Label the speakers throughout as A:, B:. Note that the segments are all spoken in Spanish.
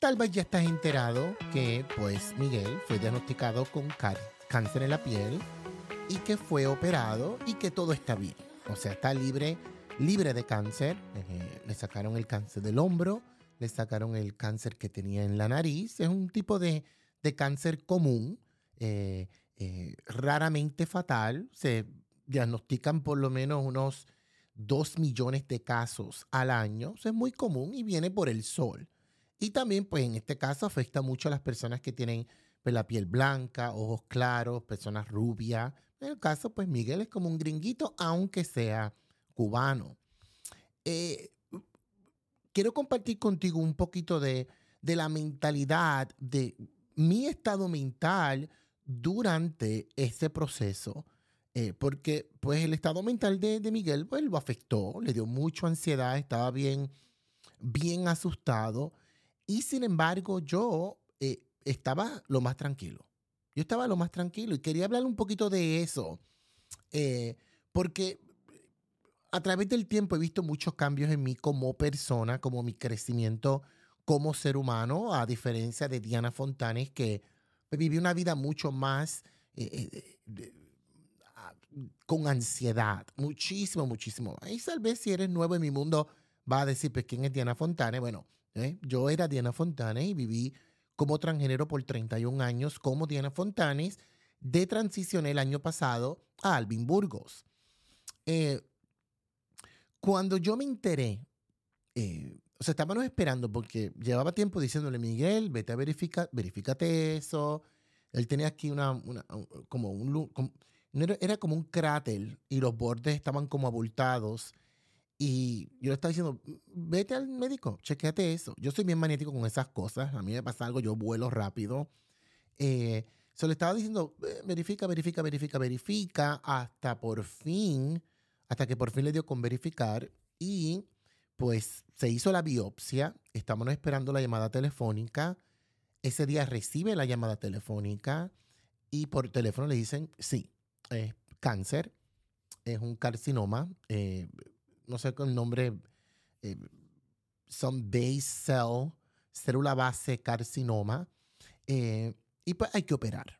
A: Tal vez ya estás enterado que, pues, Miguel fue diagnosticado con cáncer en la piel y que fue operado y que todo está bien. O sea, está libre, libre de cáncer. Eh, le sacaron el cáncer del hombro, le sacaron el cáncer que tenía en la nariz. Es un tipo de, cáncer común, eh, eh, raramente fatal. Se diagnostican por lo menos unos 2 millones de casos al año. es muy común y viene por el sol. Y también, pues en este caso, afecta mucho a las personas que tienen pues, la piel blanca, ojos claros, personas rubias. En el caso, pues Miguel es como un gringuito, aunque sea cubano. Eh, quiero compartir contigo un poquito de, la mentalidad, de mi estado mental durante ese proceso. Eh, porque pues el estado mental de, Miguel pues, lo afectó, le dio mucha ansiedad, estaba bien, bien asustado. Y sin embargo, yo eh, estaba lo más tranquilo. Yo estaba lo más tranquilo y quería hablar un poquito de eso, eh, porque a través del tiempo he visto muchos cambios en mí como persona, como mi crecimiento como ser humano, a diferencia de Diana Fontanes, que vivió una vida mucho más eh, ah, con ansiedad, muchísimo, muchísimo. Y tal vez si eres nuevo en mi mundo, va a decir, pues, ¿quién es Diana Fontanes? Bueno, ¿eh? Yo era Diana Fontanes y viví como transgénero por 31 años como Diana Fontanes. De transición el año pasado a Alvin Burgos. Eh, cuando yo me enteré, eh, o sea, estábamos esperando porque llevaba tiempo diciéndole, Miguel, vete a verificar, verifícate eso. Él tenía aquí una, como un, era como un cráter y los bordes estaban como abultados y yo le estaba diciendo, vete al médico, chequeate eso. Yo soy bien magnético con esas cosas. A mí me pasa algo, yo vuelo rápido. Eh, se le estaba diciendo, verifica, verifica, verifica, verifica, hasta por fin, hasta que por fin le dio con verificar. Y pues se hizo la biopsia. Estamos esperando la llamada telefónica. Ese día recibe la llamada telefónica y por teléfono le dicen, sí, es cáncer, es un carcinoma. Eh, no sé con el nombre, eh, son base cell, célula base carcinoma, eh, y pues hay que operar.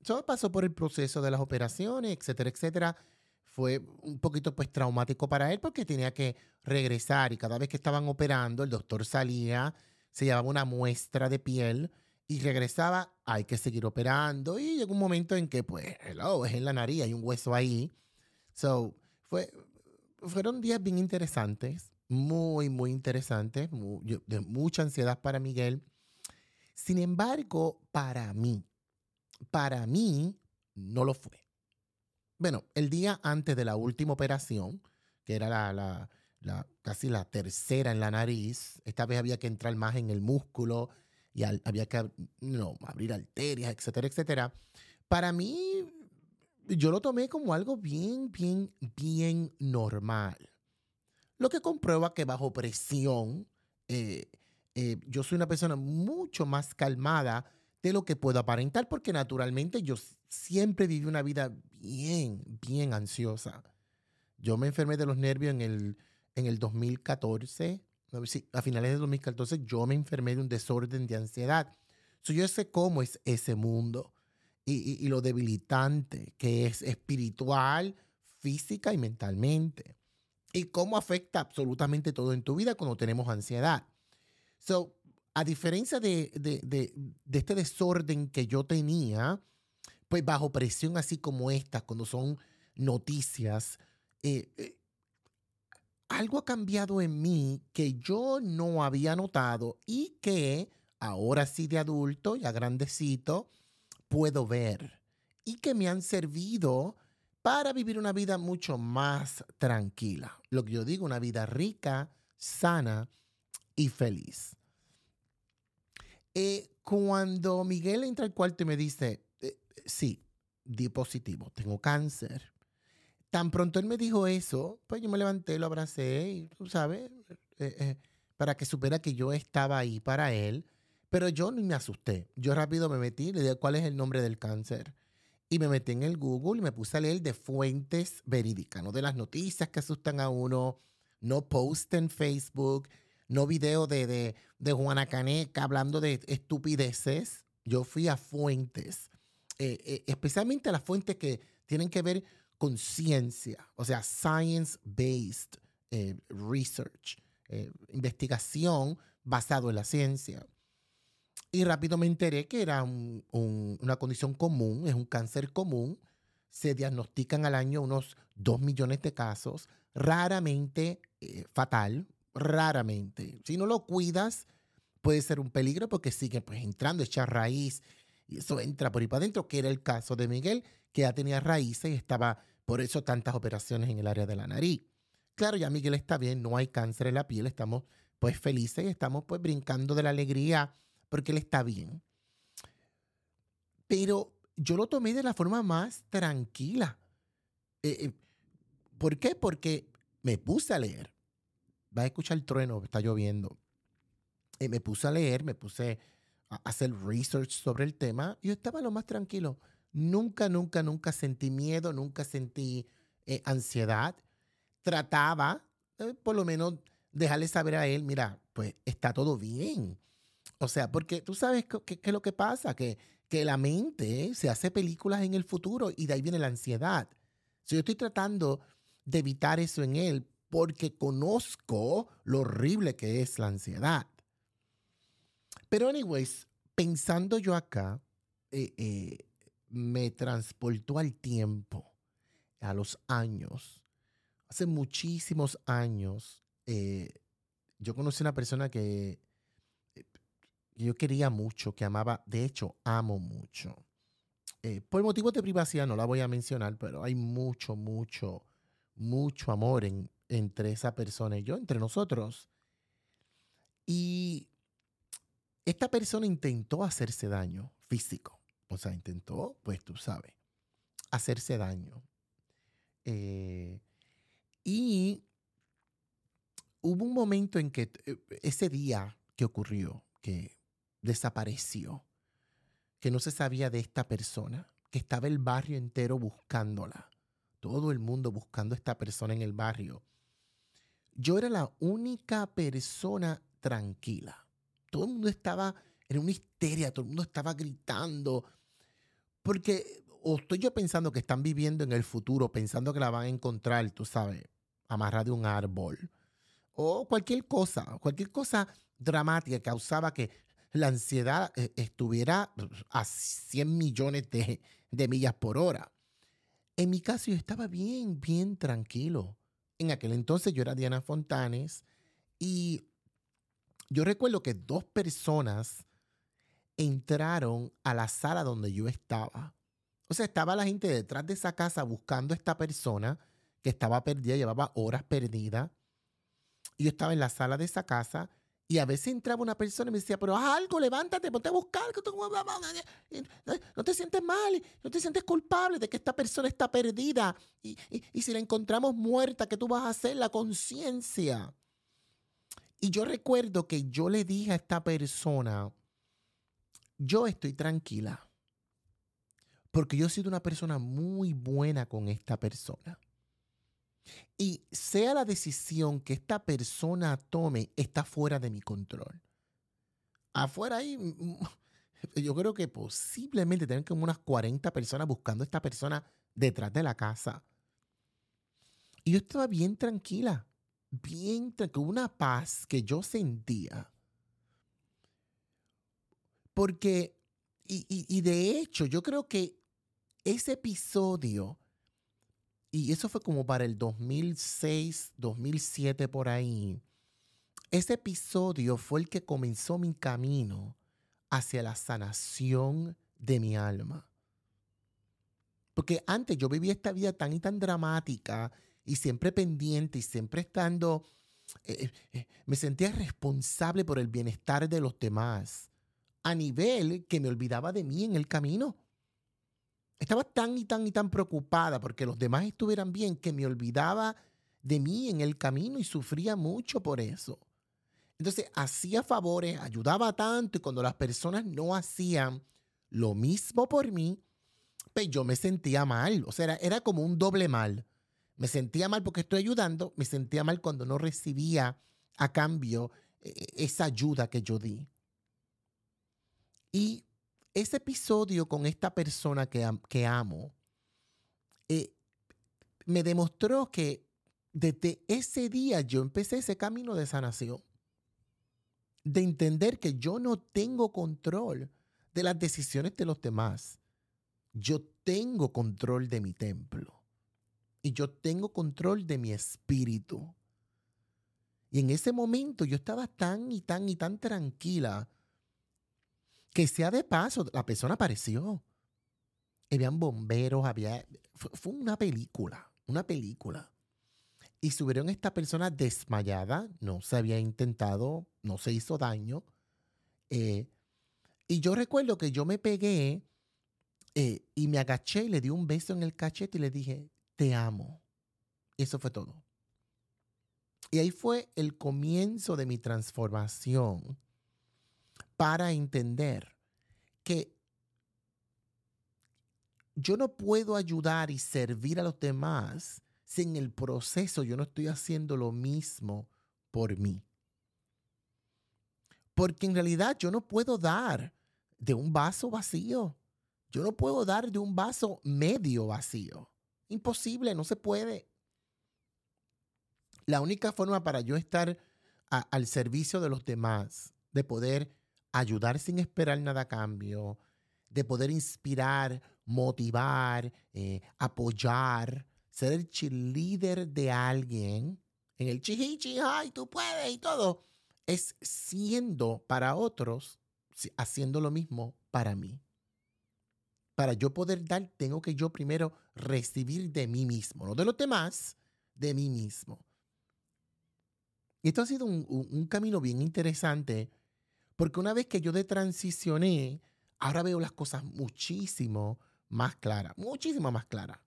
A: Eso pasó por el proceso de las operaciones, etcétera, etcétera. Fue un poquito pues traumático para él porque tenía que regresar y cada vez que estaban operando el doctor salía, se llevaba una muestra de piel y regresaba, hay que seguir operando y llegó un momento en que pues, hello, es en la nariz, hay un hueso ahí. So, fue, fueron días bien interesantes, muy, muy interesantes, de mucha ansiedad para Miguel. Sin embargo, para mí, para mí no lo fue. Bueno, el día antes de la última operación, que era la, la, casi la tercera en la nariz, esta vez había que entrar más en el músculo y había que no, abrir arterias, etcétera, etcétera. Para mí yo lo tomé como algo bien, bien, bien normal. Lo que comprueba que bajo presión, eh, eh, yo soy una persona mucho más calmada de lo que puedo aparentar, porque naturalmente yo siempre viví una vida bien, bien ansiosa. Yo me enfermé de los nervios en el, en el 2014, a finales de 2014 yo me enfermé de un desorden de ansiedad. yo sé cómo es ese mundo y, lo debilitante que es espiritual, física y mentalmente. Y cómo afecta absolutamente todo en tu vida cuando tenemos ansiedad. So, a diferencia de, este desorden que yo tenía, pues bajo presión así como esta, cuando son noticias, eh, eh, algo ha cambiado en mí que yo no había notado y que ahora sí de adulto, ya grandecito, puedo ver y que me han servido para vivir una vida mucho más tranquila. Lo que yo digo, una vida rica, sana y feliz. Eh, cuando Miguel entra al cuarto y me dice, eh, sí, di positivo, tengo cáncer. Tan pronto él me dijo eso, pues yo me levanté, lo abracé y tú sabes, eh, para que supiera que yo estaba ahí para él pero yo ni me asusté. Yo rápido me metí, le dije cuál es el nombre del cáncer. Y me metí en el Google y me puse a leer de fuentes verídicas, no de las noticias que asustan a uno, no post en Facebook, no video de, de, de Juana Caneca hablando de estupideces. Yo fui a fuentes, eh, eh, especialmente a las fuentes que tienen que ver con ciencia, o sea, science-based eh, research, investigación basado en la ciencia. Y rápido me enteré que era una condición común, es un cáncer común. Se diagnostican al año unos 2 millones de casos, raramente fatal, raramente. Si no lo cuidas, puede ser un peligro porque sigue pues entrando, echa raíz y eso entra por ahí para adentro, que era el caso de Miguel, que ya tenía raíces y estaba por eso tantas operaciones en el área de la nariz. Claro, ya Miguel está bien, no hay cáncer en la piel, estamos pues felices y estamos pues brincando de la alegría porque él está bien. Pero yo lo tomé de la forma más tranquila. Eh, eh, ¿Por qué? Porque me puse a leer vas a escuchar el trueno, está lloviendo. Y me puse a leer, me puse a hacer research sobre el tema yo estaba lo más tranquilo. Nunca, nunca, nunca sentí miedo, nunca sentí eh, ansiedad. Trataba, eh, por lo menos, dejarle saber a él, mira, pues está todo bien. O sea, porque tú sabes qué es lo que pasa, que, que la mente se hace películas en el futuro y de ahí viene la ansiedad. Si yo estoy tratando de evitar eso en él, porque conozco lo horrible que es la ansiedad. Pero, anyways, pensando yo acá, eh, eh, me transportó al tiempo, a los años. Hace muchísimos años, eh, yo conocí a una persona que yo quería mucho, que amaba, de hecho, amo mucho. por motivos de privacidad no la voy a mencionar, pero hay mucho, mucho, mucho amor en, entre esa persona y yo, entre nosotros. Y esta persona intentó hacerse daño físico. O sea, intentó, pues tú sabes, hacerse daño. Eh, y hubo un momento en que eh, ese día que ocurrió, que desapareció, que no se sabía de esta persona, que estaba el barrio entero buscándola, todo el mundo buscando a esta persona en el barrio yo era la única persona tranquila. Todo el mundo estaba en una histeria, todo el mundo estaba gritando. Porque o estoy yo pensando que están viviendo en el futuro, pensando que la van a encontrar, tú sabes, amarrada de un árbol. O cualquier cosa, cualquier cosa dramática que causaba que la ansiedad eh, estuviera a 100 millones de, de millas por hora. En mi caso yo estaba bien, bien tranquilo. En aquel entonces yo era Diana Fontanes y yo recuerdo que dos personas entraron a la sala donde yo estaba. O sea, estaba la gente detrás de esa casa buscando a esta persona que estaba perdida, llevaba horas perdida. Y yo estaba en la sala de esa casa y a veces entraba una persona y me decía, pero haz algo, levántate, ponte a buscar. No te sientes mal, no te sientes culpable de que esta persona está perdida. Y, si la encontramos muerta, ¿qué tú vas a hacer? La conciencia. Y yo recuerdo que yo le dije a esta persona, yo estoy tranquila. Porque yo he sido una persona muy buena con esta persona. Y sea la decisión que esta persona tome, está fuera de mi control. Afuera ahí, mm, yo creo que posiblemente tengan como unas 40 personas buscando a esta persona detrás de la casa. Y yo estaba bien tranquila, bien tranquila, una paz que yo sentía. Porque, y, y de hecho, yo creo que ese episodio y eso fue como para el 2006, 2007 por ahí. Ese episodio fue el que comenzó mi camino hacia la sanación de mi alma. Porque antes yo vivía esta vida tan y tan dramática y siempre pendiente y siempre estando, eh, eh, me sentía responsable por el bienestar de los demás, a nivel que me olvidaba de mí en el camino. Estaba tan y tan y tan preocupada porque los demás estuvieran bien que me olvidaba de mí en el camino y sufría mucho por eso. Entonces hacía favores, ayudaba tanto y cuando las personas no hacían lo mismo por mí, pues yo me sentía mal. O sea, era, como un doble mal. Me sentía mal porque estoy ayudando, me sentía mal cuando no recibía a cambio e, esa ayuda que yo di. Y ese episodio con esta persona que, amo eh, me demostró que desde ese día yo empecé ese camino de sanación, de entender que yo no tengo control de las decisiones de los demás. Yo tengo control de mi templo y yo tengo control de mi espíritu. Y en ese momento yo estaba tan y tan y tan tranquila que sea de paso, la persona apareció. Habían bomberos, había... Fue, una película, una película. Y subieron esta persona desmayada, no se había intentado, no se hizo daño. Eh, y yo recuerdo que yo me pegué eh, y me agaché y le di un beso en el cachete y le dije, te amo. Y eso fue todo. Y ahí fue el comienzo de mi transformación para entender que yo no puedo ayudar y servir a los demás si en el proceso yo no estoy haciendo lo mismo por mí. Porque en realidad yo no puedo dar de un vaso vacío. Yo no puedo dar de un vaso medio vacío. Imposible, no se puede. La única forma para yo estar al servicio de los demás, de poder ayudar sin esperar nada a cambio, de poder inspirar, motivar, eh, apoyar, ser el cheerleader de alguien, en el chihichi, ay, tú puedes y todo, es siendo para otros, haciendo lo mismo para mí. Para yo poder dar, tengo que yo primero recibir de mí mismo, no de los demás, de mí mismo. Y esto ha sido un, un camino bien interesante porque una vez que yo de transicioné, ahora veo las cosas muchísimo más claras, muchísimo más claras.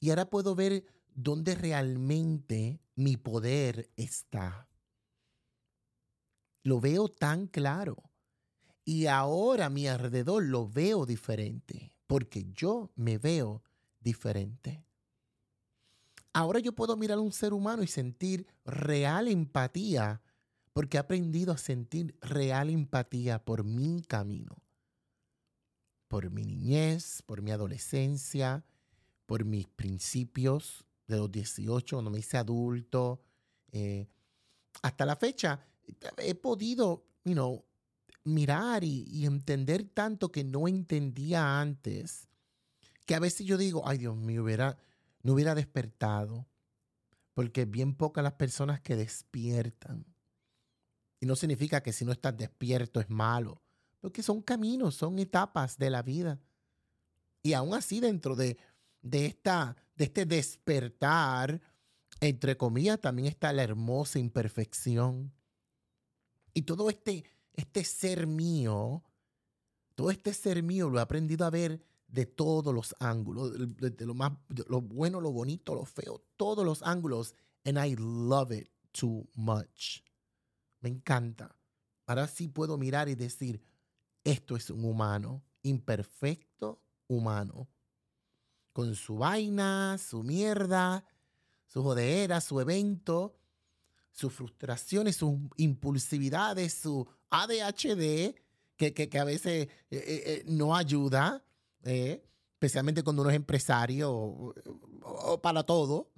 A: Y ahora puedo ver dónde realmente mi poder está. Lo veo tan claro. Y ahora a mi alrededor lo veo diferente, porque yo me veo diferente. Ahora yo puedo mirar a un ser humano y sentir real empatía porque he aprendido a sentir real empatía por mi camino, por mi niñez, por mi adolescencia, por mis principios de los 18, cuando me hice adulto. Eh, hasta la fecha he podido, you know, mirar y, y, entender tanto que no entendía antes, que a veces yo digo, ay Dios mío, hubiera, no hubiera despertado, porque bien pocas las personas que despiertan. Y no significa que si no estás despierto es malo, porque son caminos, son etapas de la vida. Y aún así dentro de, de, esta, de este despertar, entre comillas, también está la hermosa imperfección. Y todo este, este ser mío, todo este ser mío lo he aprendido a ver de todos los ángulos, de, lo más, lo bueno, lo bonito, lo feo, todos los ángulos. And I love it too much. Me encanta. Ahora sí puedo mirar y decir, esto es un humano, imperfecto humano, con su vaina, su mierda, su jodera, su evento, sus frustraciones, sus impulsividades, su ADHD, que, que, a veces eh, eh, eh, no ayuda, especialmente cuando uno es empresario o para todo.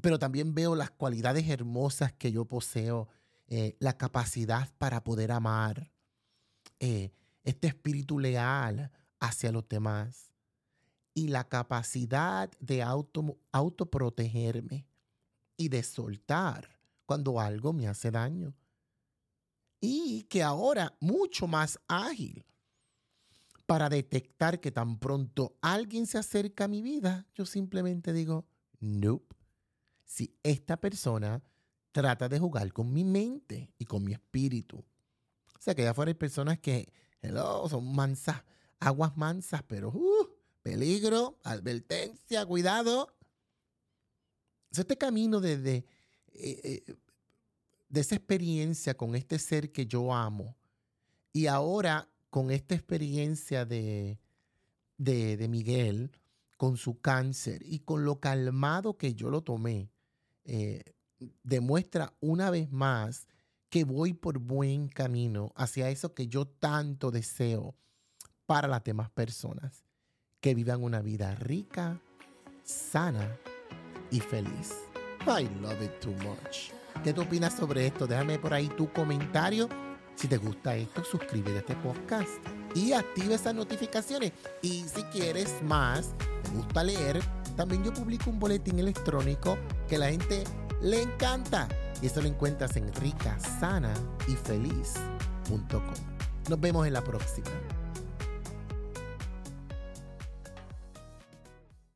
A: Pero también veo las cualidades hermosas que yo poseo eh, la capacidad para poder amar, eh, este espíritu leal hacia los demás y la capacidad de auto, autoprotegerme y de soltar cuando algo me hace daño. Y que ahora mucho más ágil para detectar que tan pronto alguien se acerca a mi vida, yo simplemente digo, nope. Si esta persona trata de jugar con mi mente y con mi espíritu. O sea, que allá afuera hay personas que, hello, son mansas, aguas mansas, pero uh, peligro, advertencia, cuidado. este camino de, de, eh, eh, de esa experiencia con este ser que yo amo y ahora con esta experiencia de, de, de Miguel, con su cáncer y con lo calmado que yo lo tomé, eh, demuestra una vez más que voy por buen camino hacia eso que yo tanto deseo para las demás personas, que vivan una vida rica, sana y feliz. I love it too much. ¿Qué tú opinas sobre esto? Déjame por ahí tu comentario. Si te gusta esto, suscríbete a este podcast y activa esas notificaciones. Y si quieres más, te gusta leer, también yo publico un boletín electrónico que la gente le encanta. Y eso lo encuentras en ricasana y feliz.com. Nos vemos en la próxima.